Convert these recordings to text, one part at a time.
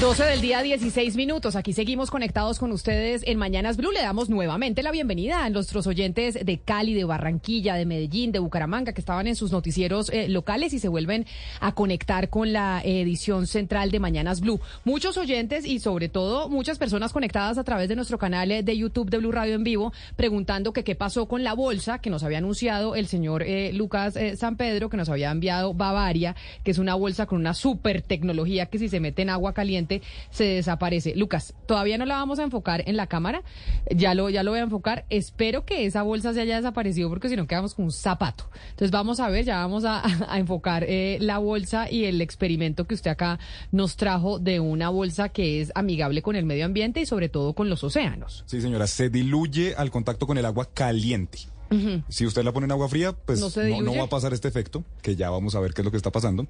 12 del día, 16 minutos. Aquí seguimos conectados con ustedes en Mañanas Blue. Le damos nuevamente la bienvenida a nuestros oyentes de Cali, de Barranquilla, de Medellín, de Bucaramanga, que estaban en sus noticieros eh, locales y se vuelven a conectar con la edición central de Mañanas Blue. Muchos oyentes y sobre todo muchas personas conectadas a través de nuestro canal eh, de YouTube de Blue Radio en vivo, preguntando que qué pasó con la bolsa que nos había anunciado el señor eh, Lucas eh, San Pedro, que nos había enviado Bavaria, que es una bolsa con una super tecnología que si se mete en agua caliente se desaparece. Lucas, todavía no la vamos a enfocar en la cámara, ya lo, ya lo voy a enfocar. Espero que esa bolsa se haya desaparecido porque si no quedamos con un zapato. Entonces vamos a ver, ya vamos a, a enfocar eh, la bolsa y el experimento que usted acá nos trajo de una bolsa que es amigable con el medio ambiente y sobre todo con los océanos. Sí, señora, se diluye al contacto con el agua caliente. Si usted la pone en agua fría, pues ¿No va a pasar este efecto, que ya vamos a ver qué es lo que está pasando.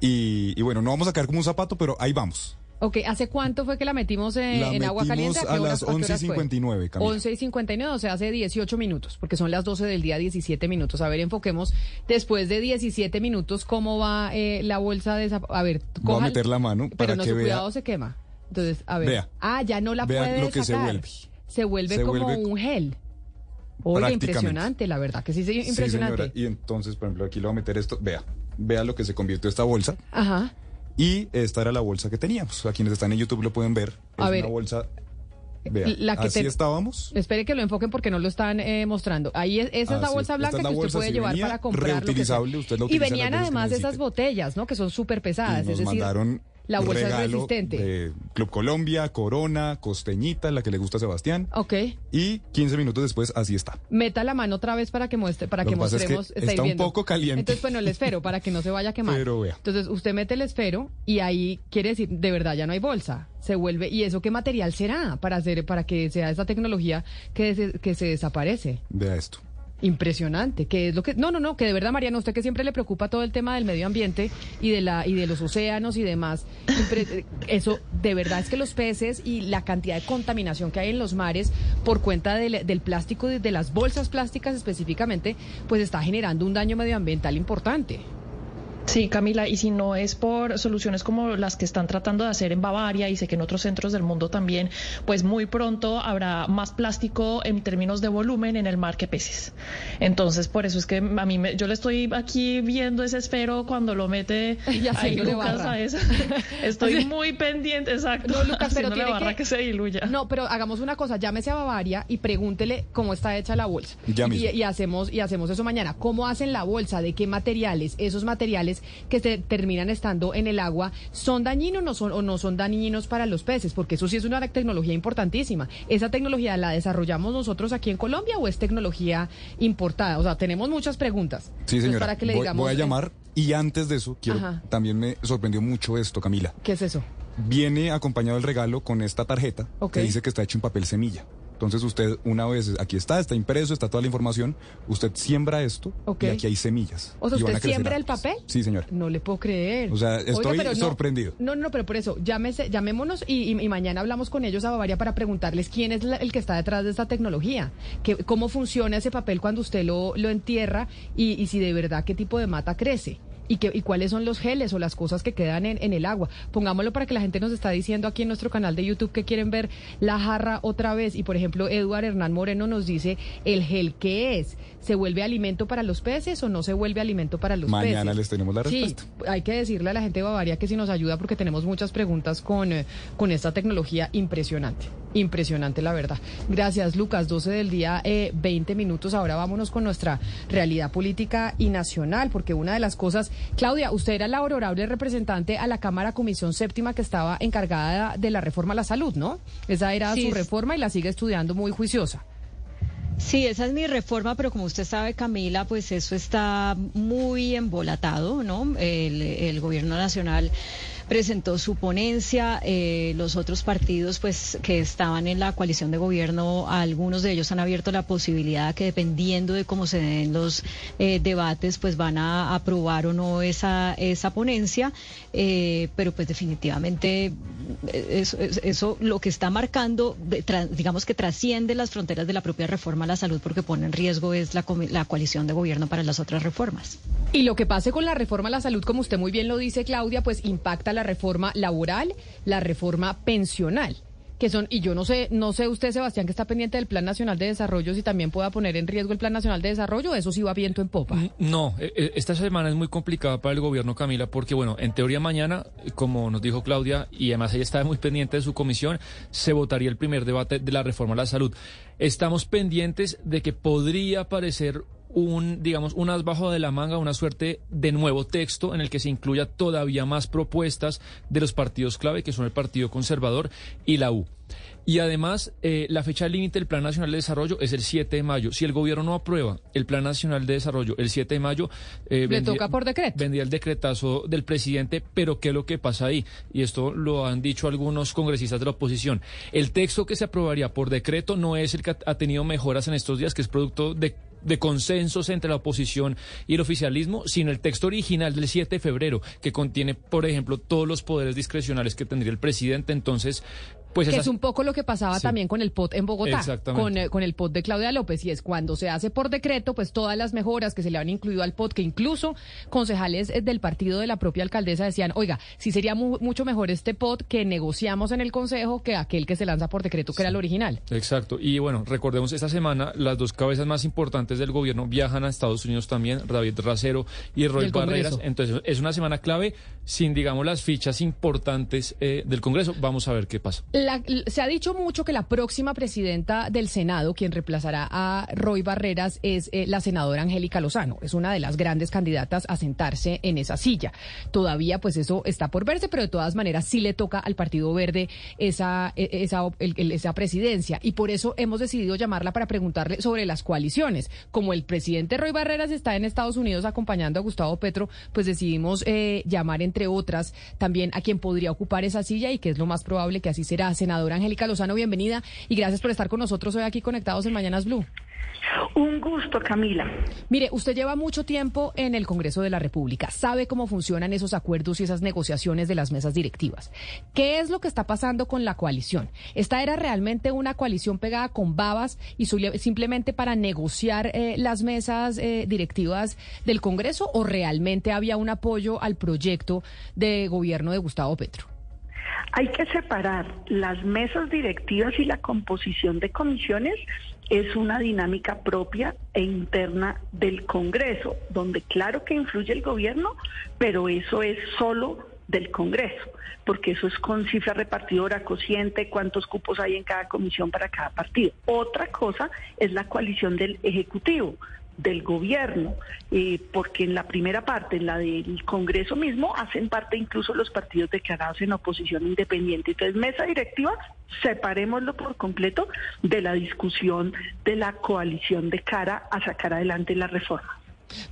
Y, y bueno, no vamos a caer como un zapato, pero ahí vamos. Ok, ¿hace cuánto fue que la metimos eh, La en agua metimos caliente? a qué las horas- qué horas fue? 11 y 59, Camila. 11 y 59, o sea, hace 18 minutos, porque son las 12 del día, 17 minutos. A ver, enfoquemos después de 17 minutos cómo va eh, la bolsa de... A ver, Voy a meter la mano Pero para no, que su vea. cuidado se quema. Entonces, a ver. Vea. Ah, ya no la Vea puede lo que se vuelve. Se vuelve Se como vuelve un gel. Oye, impresionante, la verdad, que sí, sí, impresionante. Sí, señora. Y entonces, por ejemplo, aquí le voy a meter esto. Vea, vea lo que se convirtió esta bolsa. Ajá. Y esta era la bolsa que teníamos. A quienes están en YouTube lo pueden ver. Es A ver. una bolsa. Vea, La que así te- estábamos. Espere que lo enfoquen porque no lo están eh, mostrando. Ahí es, esa es la sí. bolsa blanca es la que usted puede llevar para comprar. lo que reutilizable, usted y venían además esas botellas, ¿no? Que son súper pesadas. y nos es decir, mandaron la bolsa es resistente. de Club Colombia, Corona, Costeñita, la que le gusta a Sebastián. Ok. Y 15 minutos después, así está. Meta la mano otra vez para que muestre, para Lo que pasa es que mostremos. está un poco caliente. Entonces, bueno, el esfero para que no se vaya a quemar. Pero vea. Entonces, usted mete el esfero y ahí quiere decir, de verdad, ya no hay bolsa. Se vuelve. ¿Y eso qué material será para hacer, para que sea esa tecnología que se, que se desaparece? Vea esto. Impresionante, que es lo que no no no que de verdad Mariano usted que siempre le preocupa todo el tema del medio ambiente y de la y de los océanos y demás eso de verdad es que los peces y la cantidad de contaminación que hay en los mares por cuenta del, del plástico de las bolsas plásticas específicamente pues está generando un daño medioambiental importante. Sí, Camila, y si no es por soluciones como las que están tratando de hacer en Bavaria y sé que en otros centros del mundo también, pues muy pronto habrá más plástico en términos de volumen en el mar que peces. Entonces, por eso es que a mí me- yo le estoy aquí viendo ese esfero cuando lo mete Y ahí haciéndole Lucas barra. a eso. Estoy muy pendiente, exacto. No, Lucas, pero tiene barra que- que... se diluya. No, pero hagamos una cosa, llámese a Bavaria y pregúntele cómo está hecha la bolsa. Ya y, mismo. y hacemos y hacemos eso mañana. ¿Cómo hacen la bolsa? ¿De qué materiales? Esos materiales que se terminan estando en el agua son dañinos no son, o no son dañinos para los peces, porque eso sí es una tecnología importantísima. ¿Esa tecnología la desarrollamos nosotros aquí en Colombia o es tecnología importada? O sea, tenemos muchas preguntas. Sí, Entonces, señora. para que le voy, digamos, voy a llamar. Y antes de eso, quiero. Ajá. También me sorprendió mucho esto, Camila. ¿Qué es eso? Viene acompañado el regalo con esta tarjeta que dice que está hecho en papel semilla. Entonces usted una vez, aquí está, está impreso, está toda la información, usted siembra esto Ok. y aquí hay semillas. O sea, y ¿usted siembra el papel? Sí, señora. No le puedo creer. O sea, estoy pero no- sorprendido. No, no, pero por eso, llámese, llamémonos y, y- y mañana hablamos con ellos a Bavaria para preguntarles quién es la- el que está detrás de esta tecnología, que, cómo funciona ese papel cuando usted lo, lo entierra y, y si de verdad qué tipo de mata crece. Y, que, y cuáles son los geles o las cosas que quedan en, en el agua. Pongámoslo para que la gente nos está diciendo aquí en nuestro canal de YouTube que quieren ver la jarra otra vez. Y por ejemplo, Eduard Hernán Moreno nos dice, ¿el gel qué es? ¿Se vuelve alimento para los peces o no se vuelve alimento para los peces? Mañana les tenemos la Sí, respuesta. hay que decirle a la gente de Bavaria que si nos ayuda porque tenemos muchas preguntas con, eh, con esta tecnología impresionante. Impresionante, la verdad. Gracias, Lucas. 12 del día, eh, 20 minutos. Ahora vámonos con nuestra realidad política y nacional, porque una de las cosas, Claudia, usted era la honorable representante a la Cámara Comisión Séptima que estaba encargada de la reforma a la salud, ¿no? Esa era Sí. su reforma y la sigue estudiando muy juiciosa. Sí, esa es mi reforma, pero como usted sabe, Camila, pues eso está muy embolatado, ¿no? El, el gobierno nacional presentó su ponencia. Eh, los otros partidos, pues, que estaban en la coalición de gobierno, algunos de ellos han abierto la posibilidad que dependiendo de cómo se den los eh, debates, pues van a aprobar o no esa, esa ponencia. Eh, pero pues definitivamente eso, lo que está marcando, digamos que trasciende las fronteras de la propia reforma a la salud porque pone en riesgo es la, la coalición de gobierno para las otras reformas. Y lo que pase con la reforma a la salud, como usted muy bien lo dice, Claudia, pues impacta la la reforma laboral, la reforma pensional que son, y yo no sé, no sé usted, Sebastián, que está pendiente del Plan Nacional de Desarrollo, si también pueda poner en riesgo el Plan Nacional de Desarrollo, eso sí va viento en popa. No, e, e, esta semana es muy complicada para el gobierno, Camila, porque, bueno, en teoría mañana, como nos dijo Claudia, y además ella está muy pendiente de su comisión, se votaría el primer debate de la reforma a la salud. Estamos pendientes de que podría aparecer un, digamos, un as bajo de la manga, una suerte de nuevo texto en el que se incluya todavía más propuestas de los partidos clave, que son el Partido Conservador y la U. Y además, eh, la fecha límite del Plan Nacional de Desarrollo es el 7 de mayo. Si el gobierno no aprueba el Plan Nacional de Desarrollo el 7 de mayo... Eh, Le toca por decreto. Vendría el decretazo del presidente, pero ¿qué es lo que pasa ahí? Y esto lo han dicho algunos congresistas de la oposición. El texto que se aprobaría por decreto no es el que ha tenido mejoras en estos días, que es producto de de consensos entre la oposición y el oficialismo, sino el texto original del 7 de febrero, que contiene, por ejemplo, todos los poderes discrecionales que tendría el presidente. Entonces, pues que es un poco lo que pasaba también con el POT en Bogotá, con, eh, con, el POT de Claudia López, y es cuando se hace por decreto, pues todas las mejoras que se le han incluido al POT, que incluso concejales eh, del partido de la propia alcaldesa decían, oiga, sí sería mucho mejor este POT que negociamos en el Consejo que aquel que se lanza por decreto, que era el original. Exacto, y bueno, recordemos, esta semana las dos cabezas más importantes del gobierno viajan a Estados Unidos también, David Racero y Roy Barreras, entonces es una semana clave sin, digamos, las fichas importantes eh, del Congreso. Vamos a ver qué pasa se ha dicho mucho que la próxima presidenta del Senado, quien reemplazará a Roy Barreras, es eh, la senadora Angélica Lozano. Es una de las grandes candidatas a sentarse en esa silla. Todavía, pues eso está por verse, pero de todas maneras sí le toca al Partido Verde esa, e, esa, esa presidencia. Y por eso hemos decidido llamarla para preguntarle sobre las coaliciones. Como el presidente Roy Barreras está en Estados Unidos acompañando a Gustavo Petro, pues decidimos eh, llamar, entre otras, también a quien podría ocupar esa silla y que es lo más probable que así será senadora Angélica Lozano, bienvenida y gracias por estar con nosotros hoy aquí conectados en Mañanas Blue. Un gusto, Camila. Mire, usted lleva mucho tiempo en el Congreso de la República, sabe cómo funcionan esos acuerdos y esas negociaciones de las mesas directivas. ¿Qué es lo que está pasando con la coalición? ¿Esta era realmente una coalición pegada con babas y simplemente para negociar eh, las mesas eh, directivas del Congreso o realmente había un apoyo al proyecto de gobierno de Gustavo Petro? Hay que separar las mesas directivas y la composición de comisiones es una dinámica propia e interna del Congreso, donde claro que influye el gobierno, pero eso es solo del Congreso, porque eso es con cifra repartidora, cociente, cuántos cupos hay en cada comisión para cada partido. Otra cosa es la coalición del Ejecutivo, del gobierno, eh, porque en la primera parte, en la del Congreso mismo, hacen parte incluso los partidos declarados en oposición independiente. Entonces, mesa directiva, separémoslo por completo de la discusión de la coalición de cara a sacar adelante la reforma.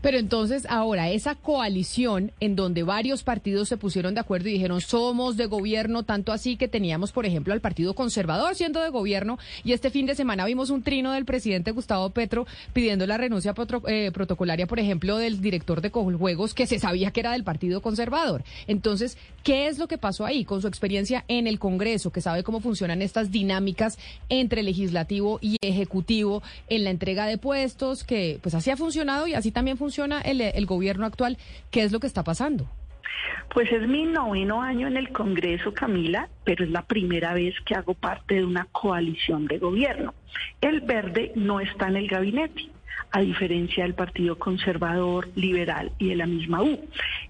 Pero entonces ahora esa coalición en donde varios partidos se pusieron de acuerdo y dijeron somos de gobierno, tanto así que teníamos, por ejemplo, al Partido Conservador siendo de gobierno y este fin de semana vimos un trino del presidente Gustavo Petro pidiendo la renuncia eh, protocolaria, por ejemplo, del director de Juegos que se sabía que era del Partido Conservador. Entonces, ¿qué es lo que pasó ahí con su experiencia en el Congreso, que sabe cómo funcionan estas dinámicas entre legislativo y ejecutivo en la entrega de puestos, que pues así ha funcionado y así también funciona el, el gobierno actual. ¿Qué es lo que está pasando? Pues es mi noveno año en el Congreso, Camila, pero es la primera vez que hago parte de una coalición de gobierno. El verde no está en el gabinete, a diferencia del Partido Conservador, Liberal y de la misma U.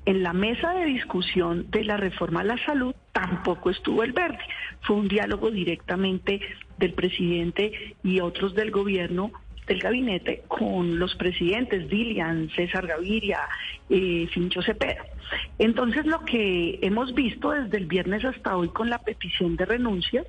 En la mesa de discusión de la reforma a la salud tampoco estuvo el verde. Fue un diálogo directamente del presidente y otros del gobierno del gabinete con los presidentes Dilian, César Gaviria, eh, Fincho Cepeda. Entonces lo que hemos visto desde el viernes hasta hoy con la petición de renuncias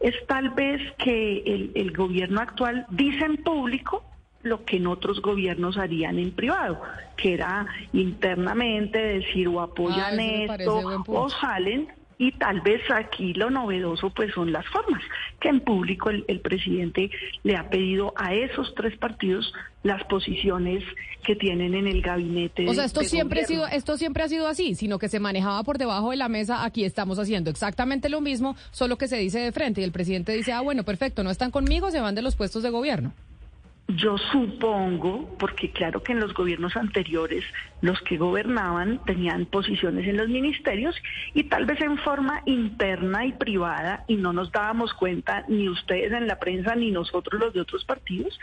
es tal vez que el, el gobierno actual dice en público lo que en otros gobiernos harían en privado, que era internamente decir o apoyan Ah, esto o salen y tal vez aquí lo novedoso pues son las formas, que en público el, el presidente le ha pedido a esos tres partidos las posiciones que tienen en el gabinete. O sea, esto siempre ha sido, esto siempre ha sido así, sino que se manejaba por debajo de la mesa. Aquí estamos haciendo exactamente lo mismo, solo que se dice de frente y el presidente dice, ah, bueno, perfecto, no están conmigo, se van de los puestos de gobierno. Yo supongo, porque claro que en los gobiernos anteriores los que gobernaban tenían posiciones en los ministerios y tal vez en forma interna y privada y no nos dábamos cuenta ni ustedes en la prensa ni nosotros los de otros partidos,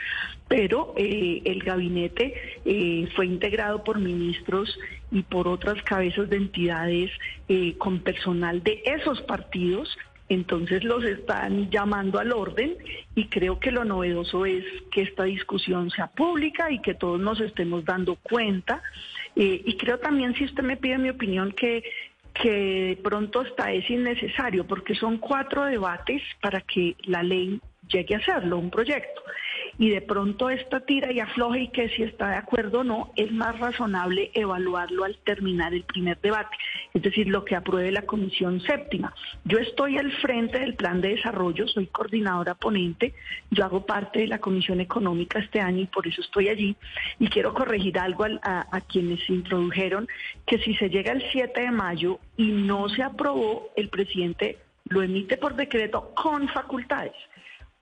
pero eh, el gabinete eh, fue integrado por ministros y por otras cabezas de entidades eh, con personal de esos partidos entonces los están llamando al orden y creo que lo novedoso es que esta discusión sea pública y que todos nos estemos dando cuenta. Eh, y creo también, si usted me pide mi opinión, que, que pronto hasta es innecesario porque son cuatro debates para que la ley llegue a serlo, un proyecto. Y de pronto esta tira y afloje y que si está de acuerdo o no, es más razonable evaluarlo al terminar el primer debate, es decir, lo que apruebe la Comisión Séptima. Yo estoy al frente del plan de desarrollo, soy coordinadora ponente, yo hago parte de la Comisión Económica este año y por eso estoy allí. Y quiero corregir algo al- a, a quienes introdujeron que si se llega el 7 de mayo y no se aprobó, el presidente lo emite por decreto con facultades.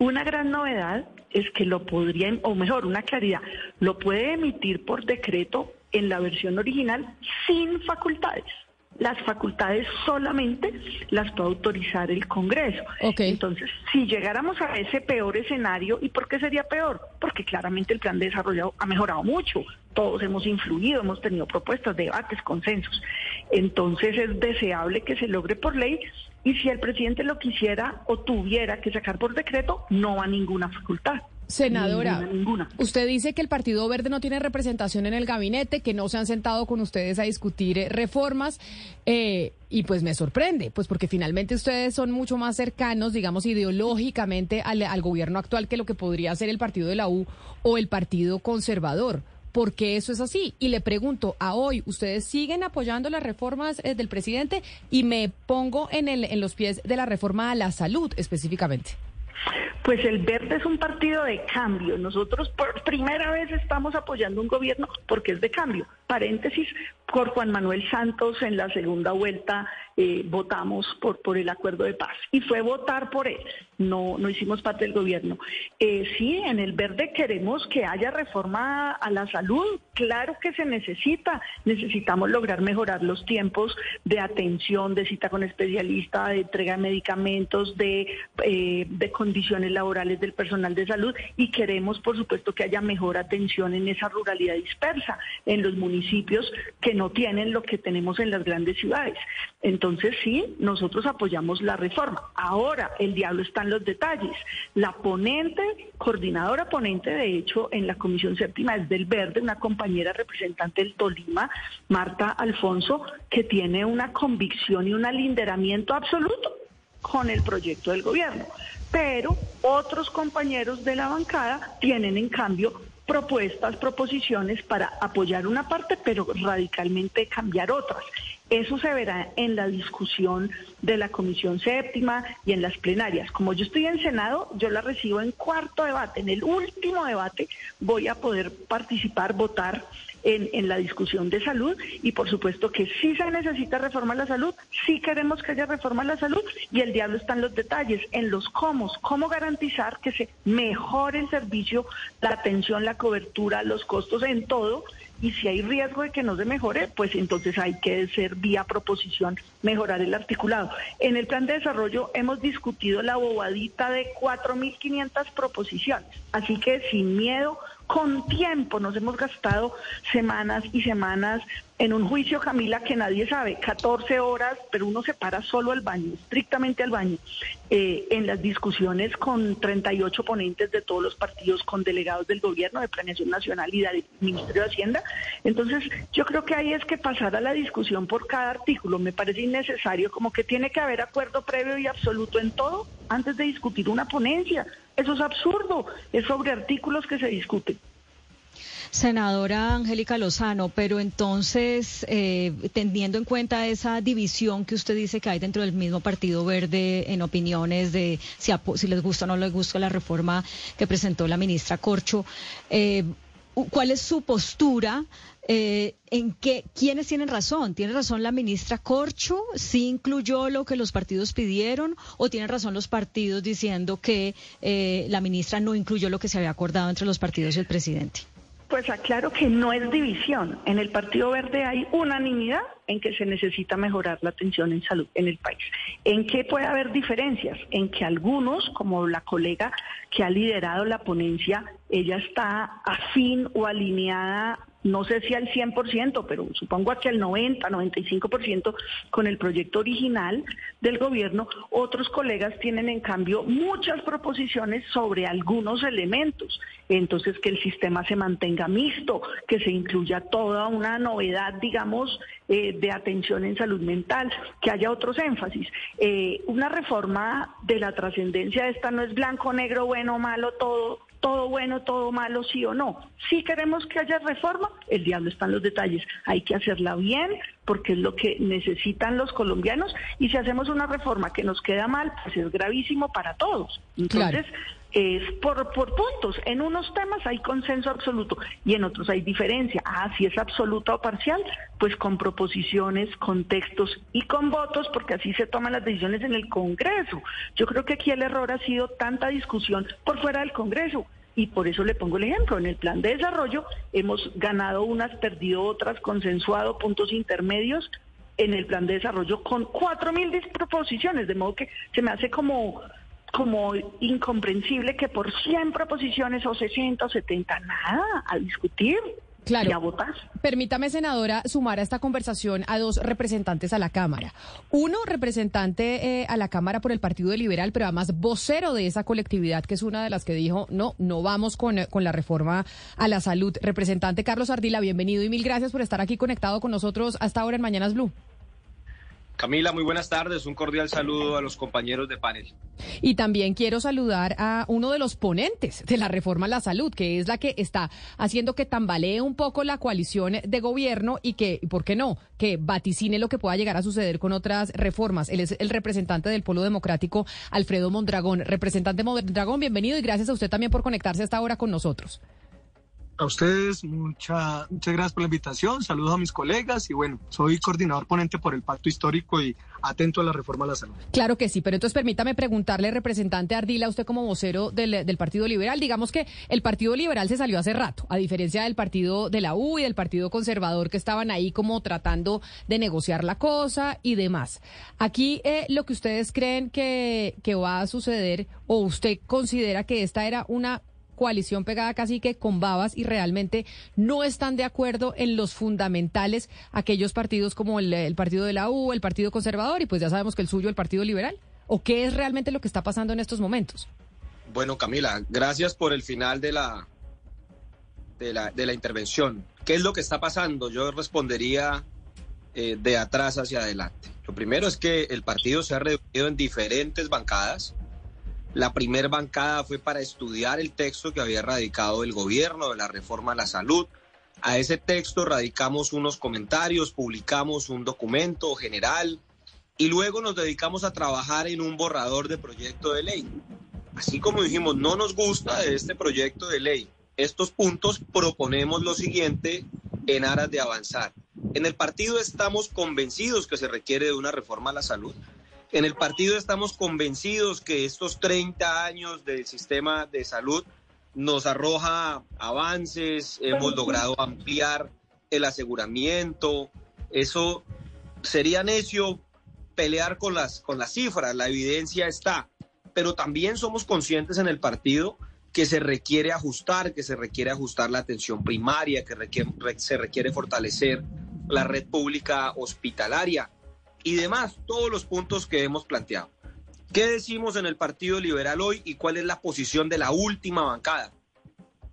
Una gran novedad es que lo podría, o mejor, una claridad, lo puede emitir por decreto en la versión original sin facultades. Las facultades solamente las puede autorizar el Congreso. Entonces, si llegáramos a ese peor escenario, ¿y por qué sería peor? Porque claramente el plan de desarrollo ha mejorado mucho. Todos hemos influido, hemos tenido propuestas, debates, consensos. Entonces es deseable que se logre por ley y si el presidente lo quisiera o tuviera que sacar por decreto, no va a ninguna facultad. Senadora, Ninguna, ninguna. usted dice que el Partido Verde no tiene representación en el gabinete, que no se han sentado con ustedes a discutir eh, reformas, eh, y pues me sorprende, pues porque finalmente ustedes son mucho más cercanos, digamos, ideológicamente al, al gobierno actual que lo que podría ser el partido de la U o el Partido Conservador. ¿Por qué eso es así? Y le pregunto, a hoy, ¿ustedes siguen apoyando las reformas eh, del presidente? Y me pongo en, el, en los pies de la reforma a la salud específicamente. Pues el Verde es un partido de cambio. Nosotros por primera vez estamos apoyando un gobierno porque es de cambio. Paréntesis, por Juan Manuel Santos en la segunda vuelta eh, votamos por, por el acuerdo de paz y fue votar por él. No, no hicimos parte del gobierno. Eh, sí, en el Verde queremos que haya reforma a la salud. Claro que se necesita. Necesitamos lograr mejorar los tiempos de atención, de cita con especialista, de entrega de medicamentos, de, eh, de condiciones laborales del personal de salud y queremos, por supuesto, que haya mejor atención en esa ruralidad dispersa, en los municipios que no tienen lo que tenemos en las grandes ciudades. Entonces, sí, nosotros apoyamos la reforma. Ahora, el diablo está en los detalles. La ponente, coordinadora ponente, de hecho, en la Comisión Séptima es del Verde, una compañera representante del Tolima, Marta Alfonso, que tiene una convicción y un alinderamiento absoluto con el proyecto del gobierno. Pero otros compañeros de la bancada tienen, en cambio, propuestas, proposiciones para apoyar una parte, pero radicalmente cambiar otras. Eso se verá en la discusión de la Comisión Séptima y en las plenarias. Como yo estoy en Senado, yo la recibo en cuarto debate. En el último debate voy a poder participar, votar en, en, la discusión de salud y por supuesto que sí se necesita reforma a la salud, sí queremos que haya reforma la salud y el diablo está en los detalles, en los cómo, cómo garantizar que se mejore el servicio, la atención, la cobertura, los costos, en todo. Y si hay riesgo de que no se mejore, pues entonces hay que ser vía proposición mejorar el articulado. En el plan de desarrollo hemos discutido la bobadita de 4.500 proposiciones, así que sin miedo, con tiempo, nos hemos gastado semanas y semanas en un juicio, Camila, que nadie sabe, 14 horas, pero uno se para solo al baño, estrictamente al baño, eh, en las discusiones con 38 ponentes de todos los partidos, con delegados del gobierno, de Planeación Nacional y del Ministerio de Hacienda. Entonces, yo creo que ahí es que pasar a la discusión por cada artículo me parece innecesario, como que tiene que haber acuerdo previo y absoluto en todo antes de discutir una ponencia. Eso es absurdo, es sobre artículos que se discuten. Senadora Angélica Lozano, pero entonces, eh, teniendo en cuenta esa división que usted dice que hay dentro del mismo Partido Verde en opiniones de si, si les gusta o no les gusta la reforma que presentó la ministra Corcho, eh, ¿cuál es su postura? Eh, en qué quiénes tienen razón. ¿Tiene razón la ministra Corcho? ¿Sí incluyó lo que los partidos pidieron? ¿O tienen razón los partidos diciendo que eh, la ministra no incluyó lo que se había acordado entre los partidos y el presidente? Pues aclaro que no es división. En el Partido Verde hay unanimidad en que se necesita mejorar la atención en salud en el país. ¿En qué puede haber diferencias? En que algunos, como la colega que ha liderado la ponencia, ella está afín o alineada no sé si al 100%, pero supongo que al 90, 95% con el proyecto original del gobierno. Otros colegas tienen en cambio muchas proposiciones sobre algunos elementos. Entonces, que el sistema se mantenga mixto, que se incluya toda una novedad, digamos, eh, de atención en salud mental, que haya otros énfasis. Eh, una reforma de la trascendencia esta no es blanco, negro, bueno, malo, todo todo bueno, todo malo, sí o no. Si queremos que haya reforma, el diablo está en los detalles. Hay que hacerla bien porque es lo que necesitan los colombianos y si hacemos una reforma que nos queda mal, pues es gravísimo para todos. Entonces, es por, por puntos. En unos temas hay consenso absoluto y en otros hay diferencia. Ah, si es absoluta o parcial, pues con proposiciones, con textos y con votos, porque así se toman las decisiones en el Congreso. Yo creo que aquí el error ha sido tanta discusión por fuera del Congreso. Y por eso le pongo el ejemplo. En el plan de desarrollo hemos ganado unas, perdido otras, consensuado puntos intermedios en el plan de desarrollo con cuatro mil disproposiciones, de modo que se me hace como como incomprensible que por 100 proposiciones o 60 o 70, nada, a discutir. Claro. Y a votar. Permítame, senadora, sumar a esta conversación a dos representantes a la Cámara. Uno, representante eh, a la Cámara por el Partido Liberal, pero además vocero de esa colectividad, que es una de las que dijo, no, no vamos con, con la reforma a la salud. Representante Carlos Ardila, bienvenido y mil gracias por estar aquí conectado con nosotros hasta ahora en Mañanas Blue. Camila, muy buenas tardes. Un cordial saludo a los compañeros de panel. Y también quiero saludar a uno de los ponentes de la reforma a la salud, que es la que está haciendo que tambalee un poco la coalición de gobierno y que, ¿por qué no?, que vaticine lo que pueda llegar a suceder con otras reformas. Él es el representante del Polo Democrático, Alfredo Mondragón. Representante Mondragón, bienvenido y gracias a usted también por conectarse hasta ahora con nosotros. A ustedes, mucha, muchas gracias por la invitación, saludos a mis colegas y bueno, soy coordinador ponente por el Pacto Histórico y atento a la reforma a la salud. Claro que sí, pero entonces permítame preguntarle, representante Ardila, usted como vocero del, del, Partido Liberal, digamos que el Partido Liberal se salió hace rato, a diferencia del Partido de la U y del Partido Conservador que estaban ahí como tratando de negociar la cosa y demás. Aquí eh, lo que ustedes creen que, que va a suceder o usted considera que esta era una coalición pegada casi que con babas y realmente no están de acuerdo en los fundamentales aquellos partidos como el, partido de la U, el Partido Conservador y pues ya sabemos que el suyo, el Partido Liberal? ¿O qué es realmente lo que está pasando en estos momentos? Bueno, Camila, gracias por el final de la, de la, de la intervención. ¿Qué es lo que está pasando? Yo respondería eh, de atrás hacia adelante. Lo primero es que el partido se ha reunido en diferentes bancadas la primer bancada fue para estudiar el texto que había radicado el gobierno de la reforma a la salud. A ese texto radicamos unos comentarios, publicamos un documento general y luego nos dedicamos a trabajar en un borrador de proyecto de ley. Así como dijimos, no nos gusta de este proyecto de ley estos puntos, proponemos lo siguiente en aras de avanzar. En el partido estamos convencidos que se requiere de una reforma a la salud. En el partido estamos convencidos que estos 30 años del sistema de salud nos arroja avances, hemos logrado ampliar el aseguramiento. Eso sería necio pelear con las, con las cifras, la evidencia está, pero también somos conscientes en el partido que se requiere ajustar, que se requiere ajustar la atención primaria, que se requiere fortalecer la red pública hospitalaria y demás, todos los puntos que hemos planteado. ¿Qué decimos en el Partido Liberal hoy y cuál es la posición de la última bancada?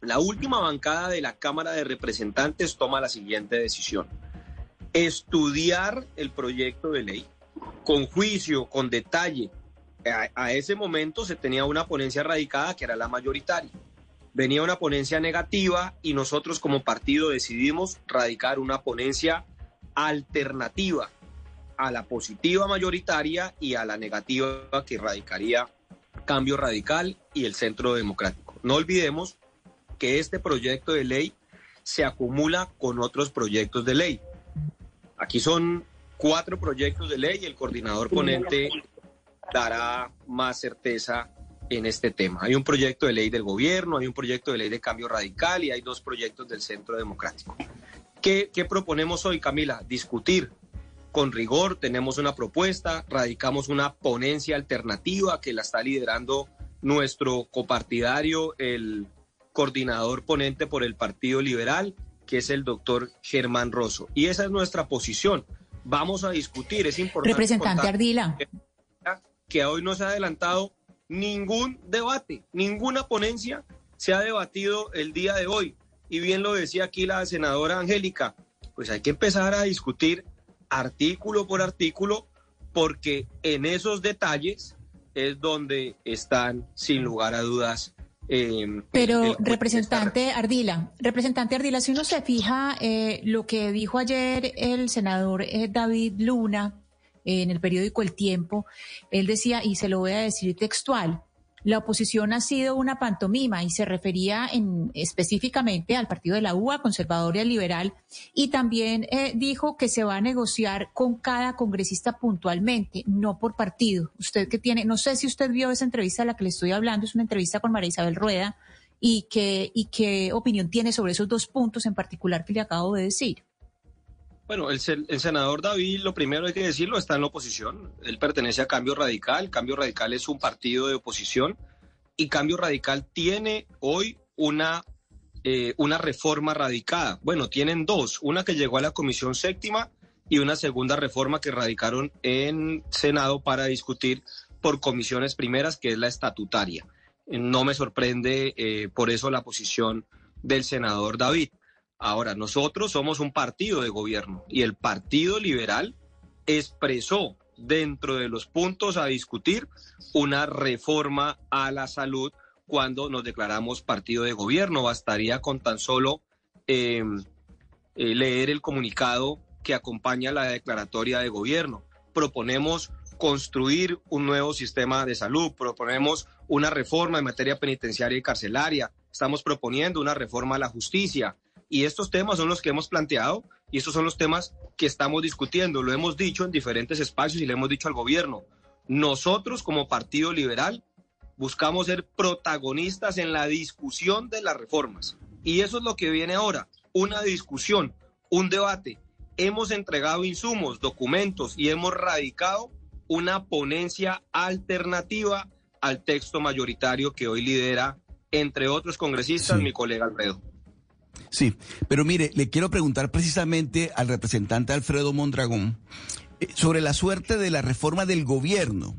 La última bancada de la Cámara de Representantes toma la siguiente decisión. Estudiar el proyecto de ley con juicio, con detalle. A, ese momento se tenía una ponencia radicada que era la mayoritaria. Venía una ponencia negativa y nosotros como partido decidimos radicar una ponencia alternativa a la positiva mayoritaria y a la negativa que radicaría Cambio Radical y el Centro Democrático. No olvidemos que este proyecto de ley se acumula con otros proyectos de ley. Aquí son cuatro proyectos de ley y el coordinador ponente dará más certeza en este tema. Hay un proyecto de ley del gobierno, hay un proyecto de ley de cambio radical y hay dos proyectos del Centro Democrático. ¿Qué, proponemos hoy, Camila? Discutir con rigor, tenemos una propuesta, radicamos una ponencia alternativa que la está liderando nuestro copartidario, el coordinador ponente por el Partido Liberal, que es el doctor Germán Rosso. Y esa es nuestra posición. Vamos a discutir, es importante. Representante Ardila. Que hoy no se ha adelantado ningún debate, ninguna ponencia se ha debatido el día de hoy. Y bien lo decía aquí la senadora Angélica, pues hay que empezar a discutir artículo por artículo porque en esos detalles es donde están, sin lugar a dudas, eh, Pero, representante Ardila, representante Ardila, si uno se fija eh, lo que dijo ayer el senador eh, David Luna en el periódico El Tiempo, él decía, y se lo voy a decir textual, la oposición ha sido una pantomima y se refería en, específicamente al partido de la UA, conservador y al liberal, y también eh, dijo que se va a negociar con cada congresista puntualmente, no por partido. Usted que tiene, no sé si usted vio esa entrevista de la que le estoy hablando, es una entrevista con María Isabel Rueda, y y qué opinión tiene sobre esos dos puntos en particular que le acabo de decir. Bueno, el, el senador David, lo primero hay que decirlo, está en la oposición. Él pertenece a Cambio Radical. Cambio Radical es un partido de oposición y Cambio Radical tiene hoy una, eh, una reforma radicada. Bueno, tienen dos, una que llegó a la Comisión Séptima y una segunda reforma que radicaron en Senado para discutir por comisiones primeras, que es la estatutaria. No me sorprende eh, por eso la posición del senador David. Ahora, nosotros somos un partido de gobierno y el Partido Liberal expresó dentro de los puntos a discutir una reforma a la salud cuando nos declaramos partido de gobierno. Bastaría con tan solo eh, eh, leer el comunicado que acompaña la declaratoria de gobierno. Proponemos construir un nuevo sistema de salud, proponemos una reforma en materia penitenciaria y carcelaria, estamos proponiendo una reforma a la justicia, y estos temas son los que hemos planteado y estos son los temas que estamos discutiendo. Lo hemos dicho en diferentes espacios y le hemos dicho al gobierno. Nosotros como Partido Liberal buscamos ser protagonistas en la discusión de las reformas. Y eso es lo que viene ahora, una discusión, un debate. Hemos entregado insumos, documentos y hemos radicado una ponencia alternativa al texto mayoritario que hoy lidera, entre otros congresistas, Sí. mi colega Alfredo. Sí, pero mire, le quiero preguntar precisamente al representante Alfredo Mondragón eh, sobre la suerte de la reforma del gobierno,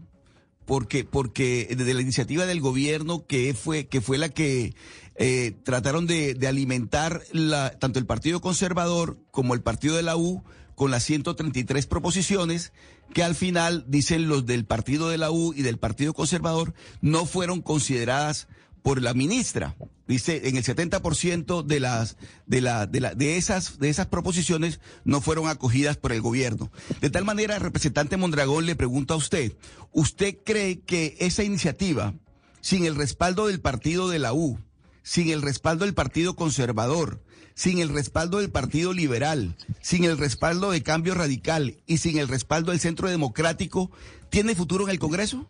porque porque de la iniciativa del gobierno que fue que fue la que eh, trataron de, de alimentar la, tanto el Partido Conservador como el Partido de la U con las 133 proposiciones que al final, dicen los del Partido de la U y del Partido Conservador, no fueron consideradas por la ministra. Dice, en el 70% de las de la de la de esas de esas proposiciones no fueron acogidas por el gobierno. De tal manera, representante Mondragón le pregunto a usted, ¿usted cree que esa iniciativa sin el respaldo del partido de la U, sin el respaldo del Partido Conservador, sin el respaldo del Partido Liberal, sin el respaldo de Cambio Radical y sin el respaldo del Centro Democrático, tiene futuro en el Congreso?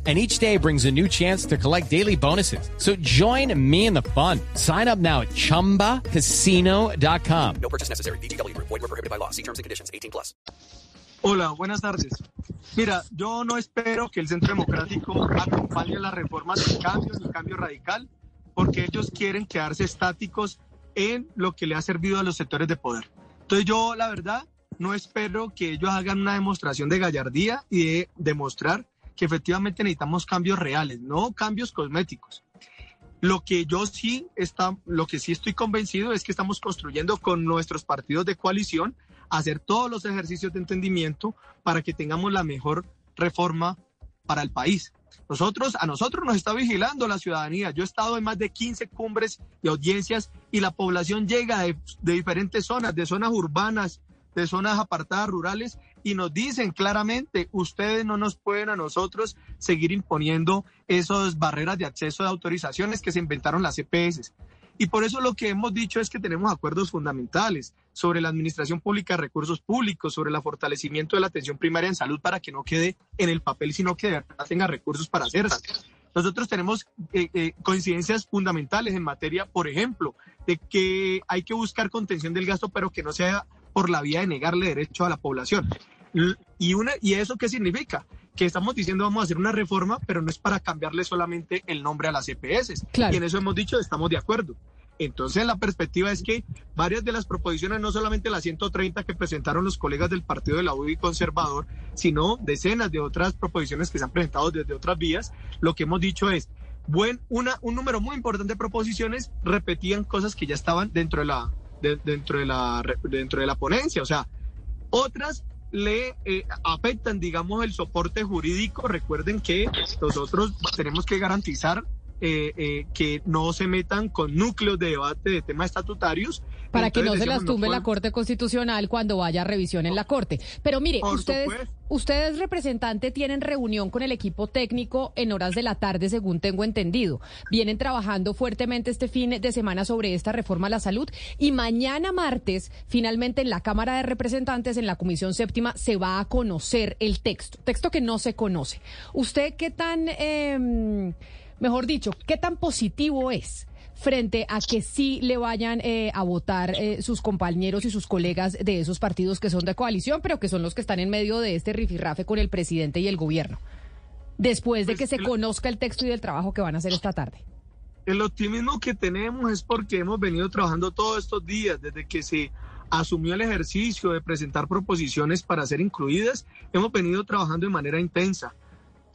and each day brings a new chance to collect daily bonuses. So join me in the fun. Sign up now at ChumbaCasino.com. No purchase necessary. BGW. Void were prohibited by law. See terms and conditions. 18 plus. Hola, buenas tardes. Mira, yo no espero que el Centro Democrático acompañe las reformas del cambio, ni cambio radical, porque ellos quieren quedarse estáticos en lo que le ha servido a los sectores de poder. Entonces yo, la verdad, no espero que ellos hagan una demostración de gallardía y de demostrar que efectivamente necesitamos cambios reales, no cambios cosméticos. Lo que yo sí está, lo que sí estoy convencido es que estamos construyendo con nuestros partidos de coalición hacer todos los ejercicios de entendimiento para que tengamos la mejor reforma para el país. Nosotros, a nosotros nos está vigilando la ciudadanía. Yo he estado en más de 15 cumbres y audiencias y la población llega de, de diferentes zonas, de zonas urbanas, de zonas apartadas rurales y nos dicen claramente, ustedes no nos pueden a nosotros seguir imponiendo esas barreras de acceso de autorizaciones que se inventaron las EPS. Y por eso lo que hemos dicho es que tenemos acuerdos fundamentales sobre la administración pública de recursos públicos, sobre el fortalecimiento de la atención primaria en salud para que no quede en el papel, sino que de verdad tenga recursos para hacerla. Nosotros tenemos eh, eh, coincidencias fundamentales en materia, por ejemplo, de que hay que buscar contención del gasto, pero que no sea por la vía de negarle derecho a la población. ¿Y, una, ¿Y eso qué significa? Que estamos diciendo vamos a hacer una reforma, pero no es para cambiarle solamente el nombre a las EPS. Y en eso hemos dicho, estamos de acuerdo. Entonces la perspectiva es que varias de las proposiciones, no solamente las 130 que presentaron los colegas del partido de la UDI conservador, sino decenas de otras proposiciones que se han presentado desde otras vías, lo que hemos dicho es, buen, una, un número muy importante de proposiciones repetían cosas que ya estaban dentro de la, dentro, de la, dentro de la ponencia. O sea, otras le eh, afectan, digamos, el soporte jurídico. Recuerden que nosotros tenemos que garantizar eh, eh, que no se metan con núcleos de debate de temas estatutarios. Para que no se las tumbe la Corte Constitucional cuando vaya a revisión en la Corte. Pero mire, ustedes, ustedes, representante, tienen reunión con el equipo técnico en horas de la tarde, según tengo entendido. Vienen trabajando fuertemente este fin de semana sobre esta reforma a la salud y mañana martes, finalmente en la Cámara de Representantes, en la Comisión Séptima, se va a conocer el texto, texto que no se conoce. ¿Usted qué tan... Eh, mejor dicho, qué tan positivo es frente a que sí le vayan eh, a votar eh, sus compañeros y sus colegas de esos partidos que son de coalición, pero que son los que están en medio de este rifirrafe con el presidente y el gobierno, después de que se conozca el texto y del trabajo que van a hacer esta tarde. El optimismo que tenemos es porque hemos venido trabajando todos estos días, desde que se asumió el ejercicio de presentar proposiciones para ser incluidas, hemos venido trabajando de manera intensa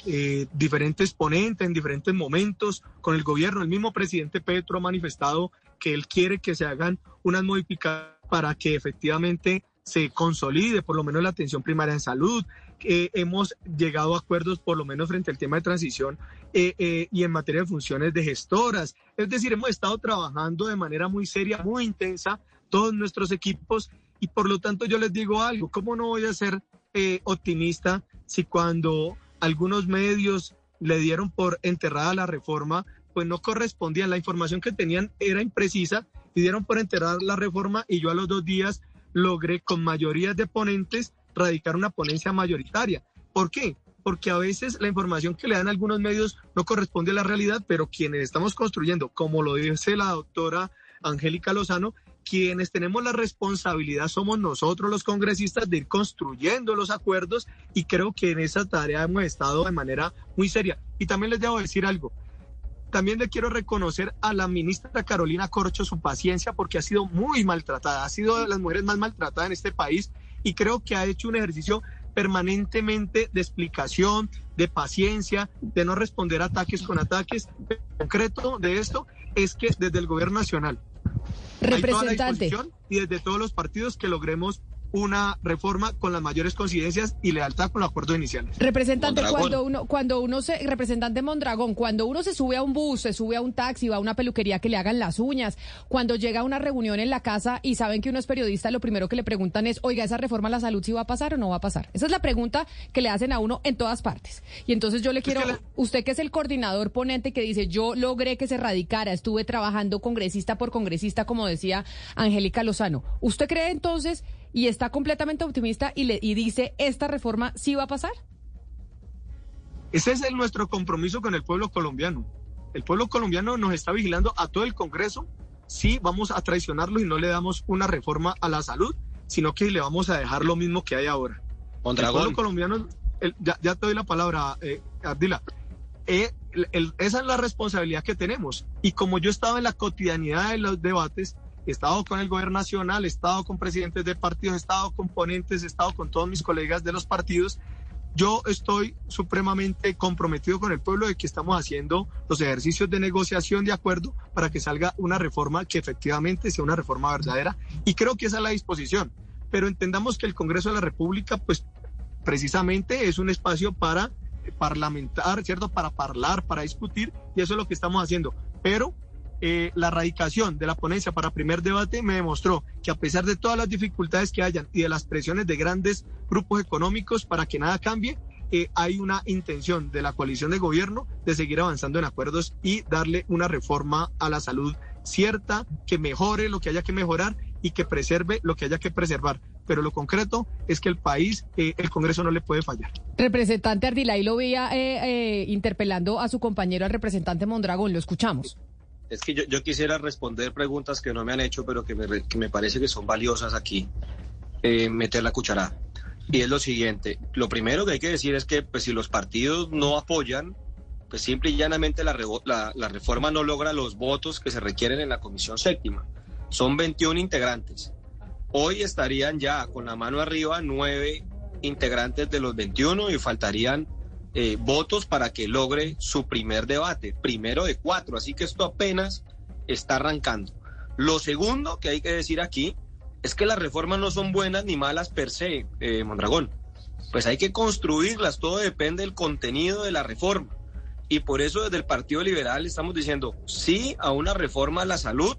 eh, diferentes ponentes en diferentes momentos con el gobierno. El mismo presidente Petro ha manifestado que él quiere que se hagan unas modificaciones para que efectivamente se consolide por lo menos la atención primaria en salud. Eh, hemos llegado a acuerdos por lo menos frente al tema de transición eh, eh, y en materia de funciones de gestoras. Es decir, hemos estado trabajando de manera muy seria, muy intensa, todos nuestros equipos y por lo tanto yo les digo algo, ¿cómo no voy a ser optimista si cuando algunos medios le dieron por enterrada la reforma, pues no correspondían. La información que tenían era imprecisa y dieron por enterrar la reforma y yo a los dos días logré con mayoría de ponentes radicar una ponencia mayoritaria. ¿Por qué? Porque a veces la información que le dan algunos medios no corresponde a la realidad, pero quienes estamos construyendo, como lo dice la doctora Angélica Lozano, quienes tenemos la responsabilidad somos nosotros los congresistas de ir construyendo los acuerdos y creo que en esa tarea hemos estado de manera muy seria. Y también les debo decir algo. También le quiero reconocer a la ministra Carolina Corcho su paciencia porque ha sido muy maltratada, ha sido de las mujeres más maltratadas en este país y creo que ha hecho un ejercicio permanentemente de explicación, de paciencia, de no responder ataques con ataques. En concreto de esto es que desde el gobierno nacional Representante. y desde todos los partidos que logremos una reforma con las mayores coincidencias y lealtad con los acuerdos iniciales. Representante, Mondragón. cuando uno, cuando uno se, representante Mondragón, cuando uno se sube a un bus, se sube a un taxi, va a una peluquería que le hagan las uñas, cuando llega a una reunión en la casa y saben que uno es periodista, lo primero que le preguntan es, oiga, ¿esa reforma a la salud sí va a pasar o no va a pasar? Esa es la pregunta que le hacen a uno en todas partes. Y entonces yo le quiero, que la- usted que es el coordinador ponente que dice, yo logré que se radicara, estuve trabajando congresista por congresista, como decía Angélica Lozano. ¿Usted cree entonces y está completamente optimista y, le, y dice, esta reforma sí va a pasar? Ese es el, nuestro compromiso con el pueblo colombiano. El pueblo colombiano nos está vigilando a todo el Congreso si vamos a traicionarlo y no le damos una reforma a la salud, sino que le vamos a dejar lo mismo que hay ahora. El Mondragón. pueblo colombiano, el- ya, ya te doy la palabra, eh, Ardila. Eh, el- el- esa es la responsabilidad que tenemos. Y como yo he estado en la cotidianidad de los debates, he estado con el gobierno nacional, he estado con presidentes de partidos, he estado con ponentes, he estado con todos mis colegas de los partidos, yo estoy supremamente comprometido con el pueblo de que estamos haciendo los ejercicios de negociación de acuerdo para que salga una reforma que efectivamente sea una reforma verdadera y creo que esa es la disposición. Pero entendamos que el Congreso de la República, pues precisamente es un espacio para parlamentar, ¿cierto? Para hablar, para discutir y eso es lo que estamos haciendo. Pero eh, la radicación de la ponencia para primer debate me demostró que a pesar de todas las dificultades que hayan y de las presiones de grandes grupos económicos para que nada cambie, eh, hay una intención de la coalición de gobierno de seguir avanzando en acuerdos y darle una reforma a la salud cierta, que mejore lo que haya que mejorar y que preserve lo que haya que preservar. Pero lo concreto es que el país, eh, el Congreso no le puede fallar. Representante Ardila, y lo veía eh, eh, interpelando a su compañero, al representante Mondragón. Lo escuchamos. Es que yo, yo quisiera responder preguntas que no me han hecho, pero que me, que me parece que son valiosas aquí. Eh, meter la cucharada. Y es lo siguiente. Lo primero que hay que decir es que pues, si los partidos no apoyan, pues simple y llanamente la, la, la reforma no logra los votos que se requieren en la Comisión Séptima. Son 21 integrantes. Hoy estarían ya con la mano arriba nueve integrantes de los 21 y faltarían eh, votos para que logre su primer debate, primero de cuatro. Así que esto apenas está arrancando. Lo segundo que hay que decir aquí es que las reformas no son buenas ni malas per se, eh, Mondragón. Pues hay que construirlas, todo depende del contenido de la reforma. Y por eso desde el Partido Liberal estamos diciendo sí a una reforma a la salud,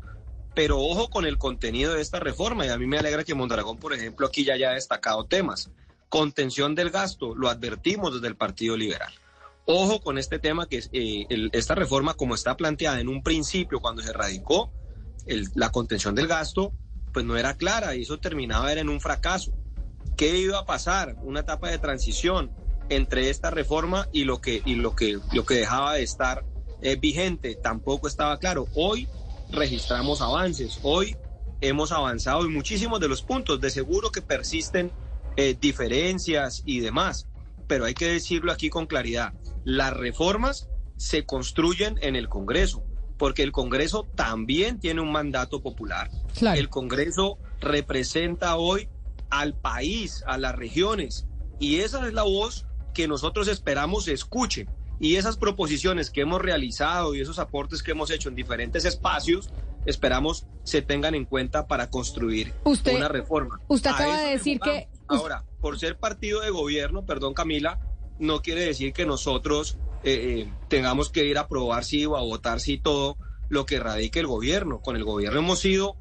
pero ojo con el contenido de esta reforma. Y a mí me alegra que Mondragón, por ejemplo, aquí ya haya destacado temas. Contención del gasto, lo advertimos desde el Partido Liberal. Ojo con este tema que eh, el- esta reforma, como está planteada en un principio cuando se radicó, el- la contención del gasto, pues no era clara y eso terminaba era en un fracaso. ¿Qué iba a pasar? Una etapa de transición entre esta reforma y lo que, y lo que, lo que dejaba de estar eh, vigente. Tampoco estaba claro. Hoy registramos avances. Hoy hemos avanzado en muchísimos de los puntos. De seguro que persisten eh, diferencias y demás. Pero hay que decirlo aquí con claridad. Las reformas se construyen en el Congreso, porque el Congreso también tiene un mandato popular. Claro. El Congreso representa hoy al país, a las regiones, y esa es la voz que nosotros esperamos se escuche. Y esas proposiciones que hemos realizado y esos aportes que hemos hecho en diferentes espacios, esperamos se tengan en cuenta para construir Usted- una reforma. usted acaba de decir que-. Ahora, por ser partido de gobierno, perdón Camila, no quiere decir que nosotros eh, eh, tengamos que ir a aprobar sí o a votar sí todo lo que radique el gobierno. Con el gobierno hemos sido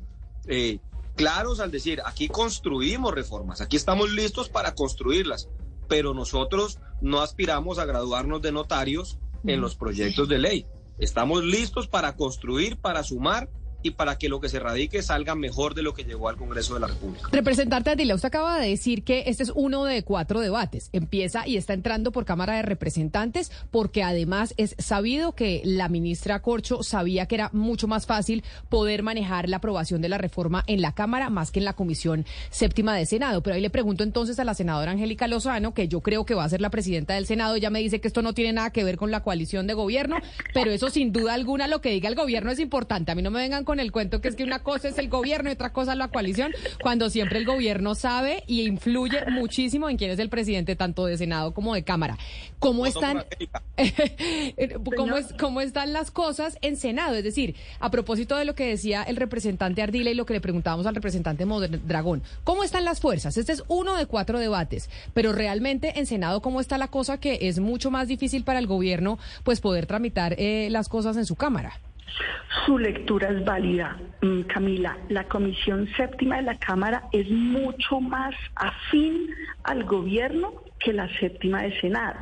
eh, claros al decir, aquí construimos reformas, aquí estamos listos para construirlas, pero nosotros no aspiramos a graduarnos de notarios en los proyectos de ley. Estamos listos para construir, para sumar y para que lo que se radique salga mejor de lo que llegó al Congreso de la República. Representante Ardila, usted acaba de decir que este es uno de cuatro debates. Empieza y está entrando por Cámara de Representantes porque además es sabido que la ministra Corcho sabía que era mucho más fácil poder manejar la aprobación de la reforma en la Cámara más que en la Comisión Séptima de Senado. Pero ahí le pregunto entonces a la senadora Angélica Lozano, que yo creo que va a ser la presidenta del Senado. Ella me dice que esto no tiene nada que ver con la coalición de gobierno, pero eso sin duda alguna lo que diga el gobierno es importante. A mí no me vengan con con el cuento que es que una cosa es el gobierno y otra cosa es la coalición, cuando siempre el gobierno sabe y influye muchísimo en quién es el presidente tanto de Senado como de Cámara. ¿Cómo están, cómo, es, cómo están las cosas en Senado? Es decir, a propósito de lo que decía el representante Ardila y lo que le preguntábamos al representante Dragón, ¿cómo están las fuerzas? Este es uno de cuatro debates, pero realmente en Senado, ¿cómo está la cosa que es mucho más difícil para el gobierno pues poder tramitar eh, las cosas en su Cámara? Su lectura es válida, mm, Camila. La Comisión Séptima de la Cámara es mucho más afín al gobierno que la séptima de Senado.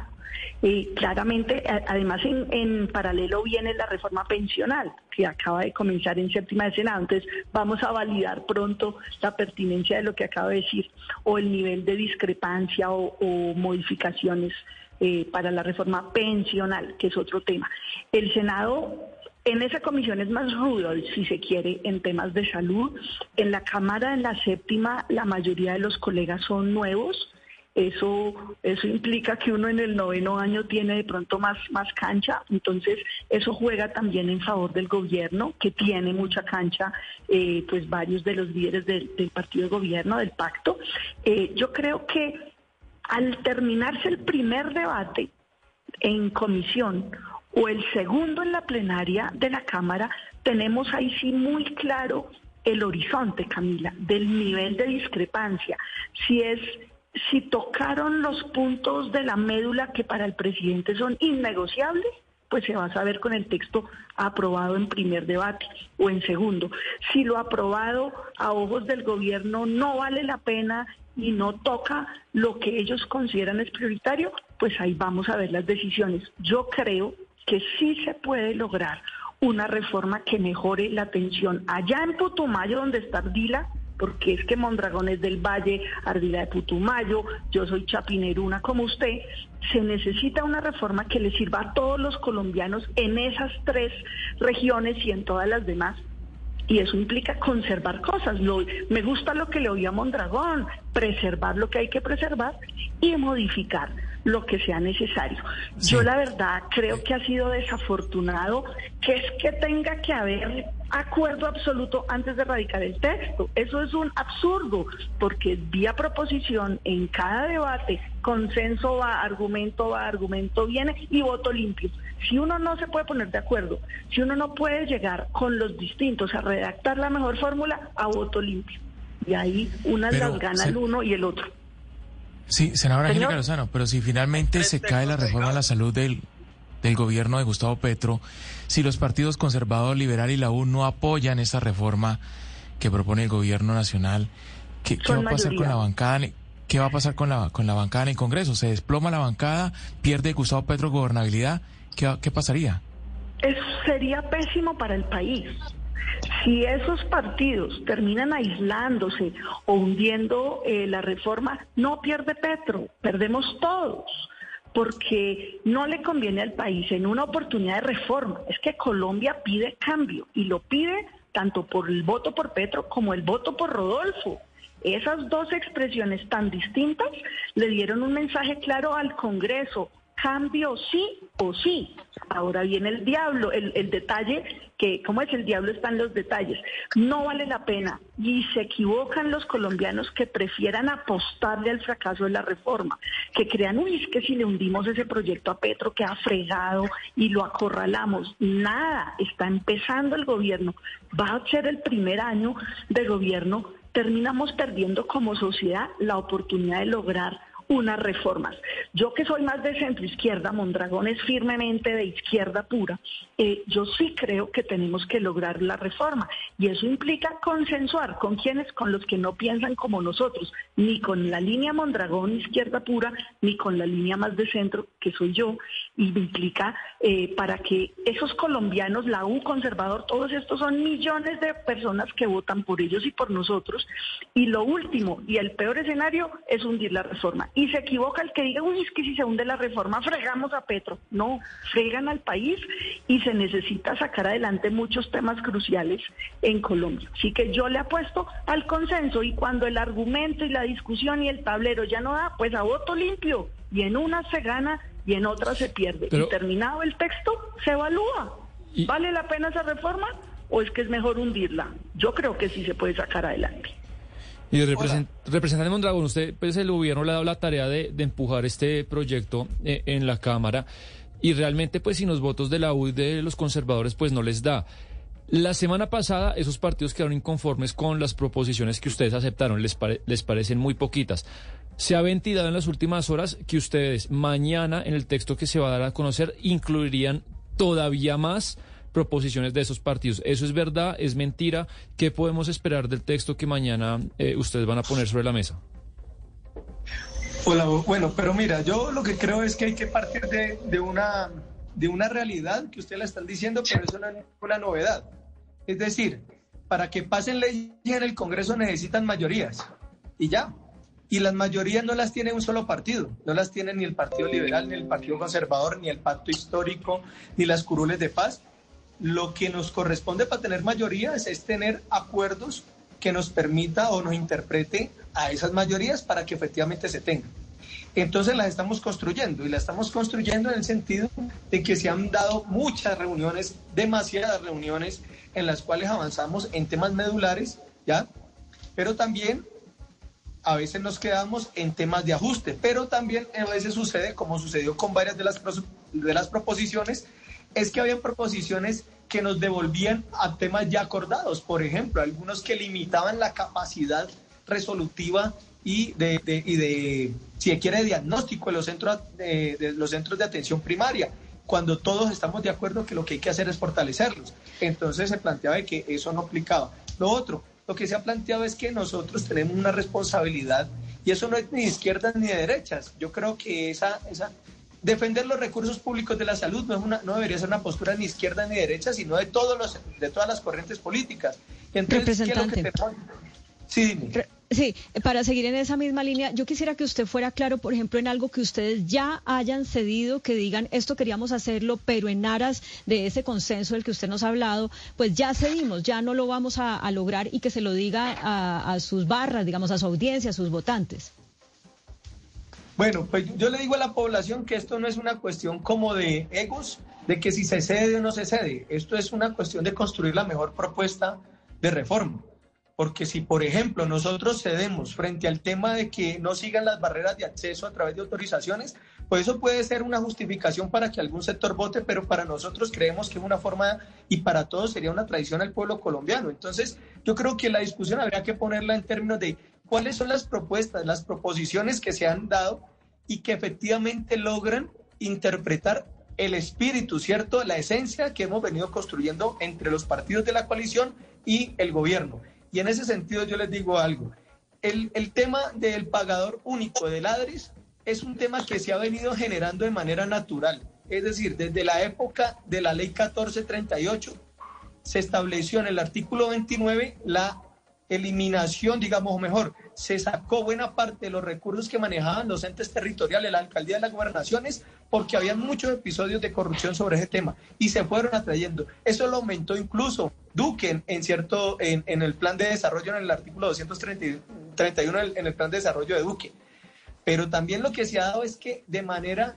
Y claramente, además, en, paralelo viene la reforma pensional, que acaba de comenzar en séptima de Senado. Entonces, vamos a validar pronto la pertinencia de lo que acaba de decir, o el nivel de discrepancia o, modificaciones eh, para la reforma pensional, que es otro tema. El Senado en esa comisión es más rudo, si se quiere, en temas de salud. En la Cámara, en la séptima, la mayoría de los colegas son nuevos. Eso, eso implica que uno en el noveno año tiene de pronto más, más cancha, entonces eso juega también en favor del gobierno, que tiene mucha cancha, eh, pues varios de los líderes del, partido de gobierno, del pacto. Eh, yo creo que al terminarse el primer debate en comisión, o el segundo en la plenaria de la Cámara, tenemos ahí sí muy claro el horizonte, Camila, del nivel de discrepancia. Si es si tocaron los puntos de la médula que para el presidente son innegociables, pues se va a saber con el texto aprobado en primer debate o en segundo. Si lo aprobado a ojos del gobierno no vale la pena y no toca lo que ellos consideran es prioritario, pues ahí vamos a ver las decisiones. Yo creo que sí se puede lograr una reforma que mejore la atención allá en Putumayo, donde está Ardila, porque es que Mondragón es del Valle, Ardila de Putumayo, yo soy chapineruna como usted, se necesita una reforma que le sirva a todos los colombianos en esas tres regiones y en todas las demás. Y eso implica conservar cosas. me gusta lo que le oía a Mondragón, preservar lo que hay que preservar y modificar lo que sea necesario. Yo la verdad creo que ha sido desafortunado que es que tenga que haber acuerdo absoluto antes de radicar el texto. Eso es un absurdo, porque vía proposición en cada debate, consenso va, argumento va, argumento viene y voto limpio. Si uno no se puede poner de acuerdo, si uno no puede llegar con los distintos a redactar la mejor fórmula, a voto limpio. Y ahí unas las gana el uno y el otro. Sí, senadora Angélica Lozano, pero si finalmente se cae la reforma a la salud del, del gobierno de Gustavo Petro, si los partidos conservador, liberal y la U no apoyan esa reforma que propone el gobierno nacional, ¿qué, va a pasar con la bancada? ¿Qué va a pasar con la, con la bancada en el Congreso? ¿Se desploma la bancada? ¿Pierde Gustavo Petro gobernabilidad? ¿Qué, qué pasaría? Sería pésimo para el país. Si esos partidos terminan aislándose o hundiendo eh, la reforma, no pierde Petro, perdemos todos porque no le conviene al país en una oportunidad de reforma. Es que Colombia pide cambio y lo pide tanto por el voto por Petro como el voto por Rodolfo. Esas dos expresiones tan distintas le dieron un mensaje claro al Congreso, cambio sí o sí. Ahora viene el diablo, el, detalle, que como es el diablo están los detalles. No vale la pena. Y se equivocan los colombianos que prefieran apostarle al fracaso de la reforma, que crean, uy, es que si le hundimos ese proyecto a Petro que ha fregado y lo acorralamos, nada, está empezando el gobierno, va a ser el primer año de gobierno, terminamos perdiendo como sociedad la oportunidad de lograr unas reformas. Yo que soy más de centro izquierda, Mondragón es firmemente de izquierda pura, eh, yo sí creo que tenemos que lograr la reforma y eso implica consensuar con quienes, con los que no piensan como nosotros, ni con la línea Mondragón izquierda pura, ni con la línea más de centro, que soy yo, y implica eh, para que esos colombianos, la U conservador, todos estos son millones de personas que votan por ellos y por nosotros, y lo último y el peor escenario es hundir la reforma y se equivoca el que diga, uy, es que si se hunde la reforma, fregamos a Petro. No, fregan al país y se necesita sacar adelante muchos temas cruciales en Colombia. Así que yo le apuesto al consenso y cuando el argumento y la discusión y el tablero ya no da, pues a voto limpio. Y en una se gana y en otra se pierde. y terminado el texto, se evalúa. ¿Vale la pena esa reforma? o es que es mejor hundirla? Yo creo que sí se puede sacar adelante. Y el represent- representante Mondragón, usted, pues el gobierno le ha dado la tarea de, de empujar este proyecto eh, en la Cámara y realmente pues sin los votos de la U de los conservadores pues no les da. La semana pasada esos partidos quedaron inconformes con las proposiciones que ustedes aceptaron, les, les parecen muy poquitas. Se ha ventilado en las últimas horas que ustedes mañana en el texto que se va a dar a conocer incluirían todavía más proposiciones de esos partidos. ¿Eso es verdad? ¿Es mentira? ¿Qué podemos esperar del texto que mañana eh, ustedes van a poner sobre la mesa? Hola, bueno, pero mira, yo lo que creo es que hay que partir de, de una, de una realidad que usted la están diciendo, pero no es una novedad. Es decir, para que pasen leyes en el Congreso necesitan mayorías y ya. Y las mayorías no las tiene un solo partido, no las tiene ni el Partido Liberal, ni el Partido Conservador, ni el Pacto Histórico, ni las curules de paz. Lo que nos corresponde para tener mayorías es tener acuerdos que nos permita o nos interprete a esas mayorías para que efectivamente se tengan. Entonces las estamos construyendo y las estamos construyendo en el sentido de que se han dado muchas reuniones, demasiadas reuniones en las cuales avanzamos en temas medulares, ¿ya? Pero también a veces nos quedamos en temas de ajuste, pero también a veces sucede, como sucedió con varias de las, de las proposiciones, es que habían proposiciones que nos devolvían a temas ya acordados, por ejemplo, algunos que limitaban la capacidad resolutiva y de, de- y de si se quiere, diagnóstico de los, centros, de, de los centros de atención primaria, cuando todos estamos de acuerdo que lo que hay que hacer es fortalecerlos. Entonces se planteaba de que eso no aplicaba. Lo otro, lo que se ha planteado es que nosotros tenemos una responsabilidad y eso no es ni de izquierdas ni de derechas. Yo creo que esa, esa defender los recursos públicos de la salud no, es una, no debería ser una postura ni izquierda ni derecha, sino de todos los de todas las corrientes políticas. Entonces, ¿qué es lo que Representante. tenemos? Sí, dime. Re- Sí, para seguir en esa misma línea, yo quisiera que usted fuera claro, por ejemplo, en algo que ustedes ya hayan cedido, que digan esto queríamos hacerlo, pero en aras de ese consenso del que usted nos ha hablado, pues ya cedimos, ya no lo vamos a, a lograr y que se lo diga a, a sus barras, digamos, a su audiencia, a sus votantes. Bueno, pues yo le digo a la población que esto no es una cuestión como de egos, de que si se cede o no se cede. Esto es una cuestión de construir la mejor propuesta de reforma. Porque si, por ejemplo, nosotros cedemos frente al tema de que no sigan las barreras de acceso a través de autorizaciones, pues eso puede ser una justificación para que algún sector vote, pero para nosotros creemos que es una forma y para todos sería una tradición al pueblo colombiano. Entonces, yo creo que la discusión habría que ponerla en términos de cuáles son las propuestas, las proposiciones que se han dado y que efectivamente logran interpretar el espíritu, ¿cierto? La esencia que hemos venido construyendo entre los partidos de la coalición y el gobierno. Y en ese sentido yo les digo algo. El, el tema del pagador único de ladris es un tema que se ha venido generando de manera natural. Es decir, desde la época de la ley 1438 se estableció en el artículo 29 la eliminación, digamos o mejor, se sacó buena parte de los recursos que manejaban los entes territoriales, la alcaldía las gobernaciones, porque había muchos episodios de corrupción sobre ese tema y se fueron atrayendo. Eso lo aumentó incluso Duque en, cierto, en, en el plan de desarrollo, en el artículo 231 en el- plan de desarrollo de Duque. Pero también lo que se ha dado es que de manera,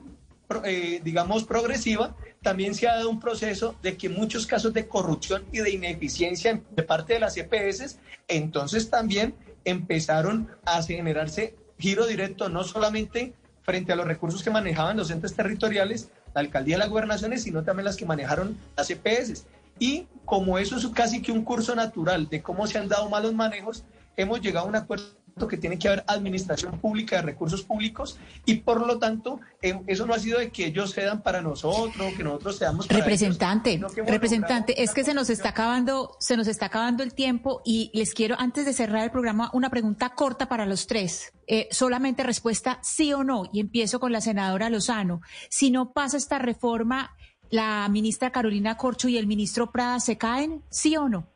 eh, digamos, progresiva, también se ha dado un proceso de que muchos casos de corrupción y de ineficiencia de parte de las EPS, entonces también empezaron a generarse giro directo, no solamente frente a los recursos que manejaban los entes territoriales, la alcaldía de las gobernaciones, sino también las que manejaron las EPS. Y como eso es casi que un curso natural de cómo se han dado malos manejos, hemos llegado a un acuerdo que tiene que haber administración pública de recursos públicos y por lo tanto eh, eso no ha sido de que ellos cedan para nosotros, que nosotros cedamos para Representante, ellos, que representante, es que se nos está acabando, se nos está acabando el tiempo y les quiero, antes de cerrar el programa, una pregunta corta para los tres. Eh, solamente respuesta sí o no, y empiezo con la senadora Lozano. Si no pasa esta reforma, ¿la ministra Carolina Corcho y el ministro Prada se caen? ¿Sí o no?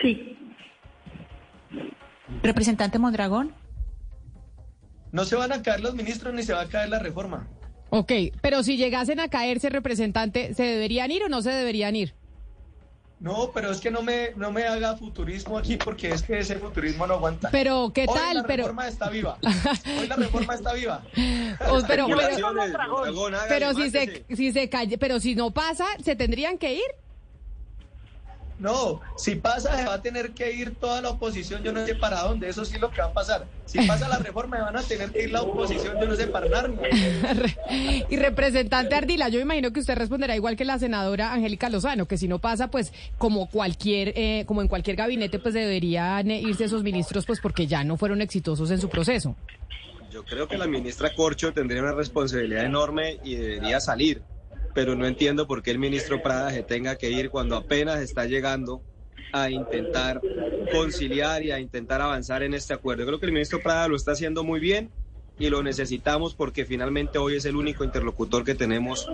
Sí. Representante Mondragón. No se van a caer los ministros ni se va a caer la reforma. Ok, pero si llegasen a caerse, representante, ¿se deberían ir o no se deberían ir? No, pero es que no me, no me haga futurismo aquí porque es que ese futurismo no aguanta. Pero, ¿qué Hoy tal? La Pero- reforma está viva. Hoy la reforma está viva. O- pero, pero, si se, si se calle, pero si no pasa, ¿se tendrían que ir? No, si pasa se va a tener que ir toda la oposición, yo no sé para dónde, eso sí es lo que va a pasar. Si pasa la reforma van a tener que ir la oposición, yo no sé para nada. y representante Ardila, yo imagino que usted responderá igual que la senadora Angélica Lozano, que si no pasa, pues como cualquier, eh, como en cualquier gabinete, pues deberían irse esos ministros, pues porque ya no fueron exitosos en su proceso. Yo creo que la ministra Corcho tendría una responsabilidad enorme y debería salir pero no entiendo por qué el ministro Prada se tenga que ir cuando apenas está llegando a intentar conciliar y a intentar avanzar en este acuerdo. creo que el ministro Prada lo está haciendo muy bien y lo necesitamos porque finalmente hoy es el único interlocutor que tenemos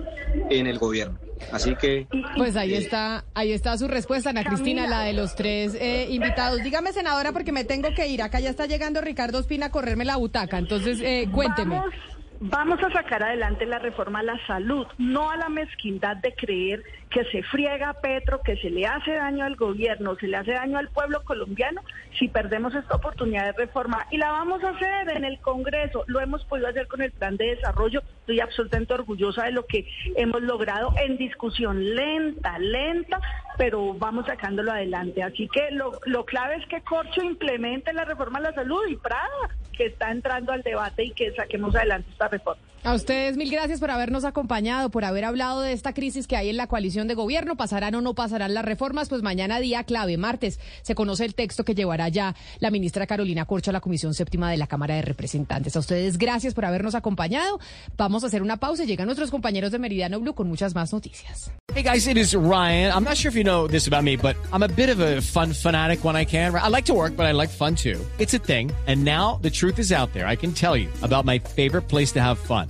en el gobierno. Así que... Pues ahí está, ahí está su respuesta, Ana Cristina, la de los tres eh, invitados. Dígame, senadora, porque me tengo que ir. Acá ya está llegando Ricardo Espina a correrme la butaca, entonces eh, cuénteme. Vamos a sacar adelante la reforma a la salud, no a la mezquindad de creer que se friega a Petro, que se le hace daño al gobierno, se le hace daño al pueblo colombiano si perdemos esta oportunidad de reforma. Y la vamos a hacer en el Congreso, lo hemos podido hacer con el plan de desarrollo, estoy absolutamente orgullosa de lo que hemos logrado en discusión lenta, lenta, pero vamos sacándolo adelante. Así que lo, lo clave es que Corcho implemente la reforma a la salud y Prada que está entrando al debate y que saquemos adelante esta reforma. A ustedes mil gracias por habernos acompañado, por haber hablado de esta crisis que hay en la coalición de gobierno. ¿Pasarán o no pasarán las reformas? Pues mañana día clave, martes, se conoce el texto que llevará ya la ministra Carolina Corcho a la Comisión Séptima de la Cámara de Representantes. A ustedes gracias por habernos acompañado. Vamos a hacer una pausa llegan nuestros compañeros de Meridiano Blue con muchas más noticias. Hey guys, it is Ryan. I'm not sure if you know this about me, but I'm a bit of a fun fanatic when I can. I like to work, but I like fun too. It's a thing. And now the truth is out there. I can tell you about my favorite place to have fun.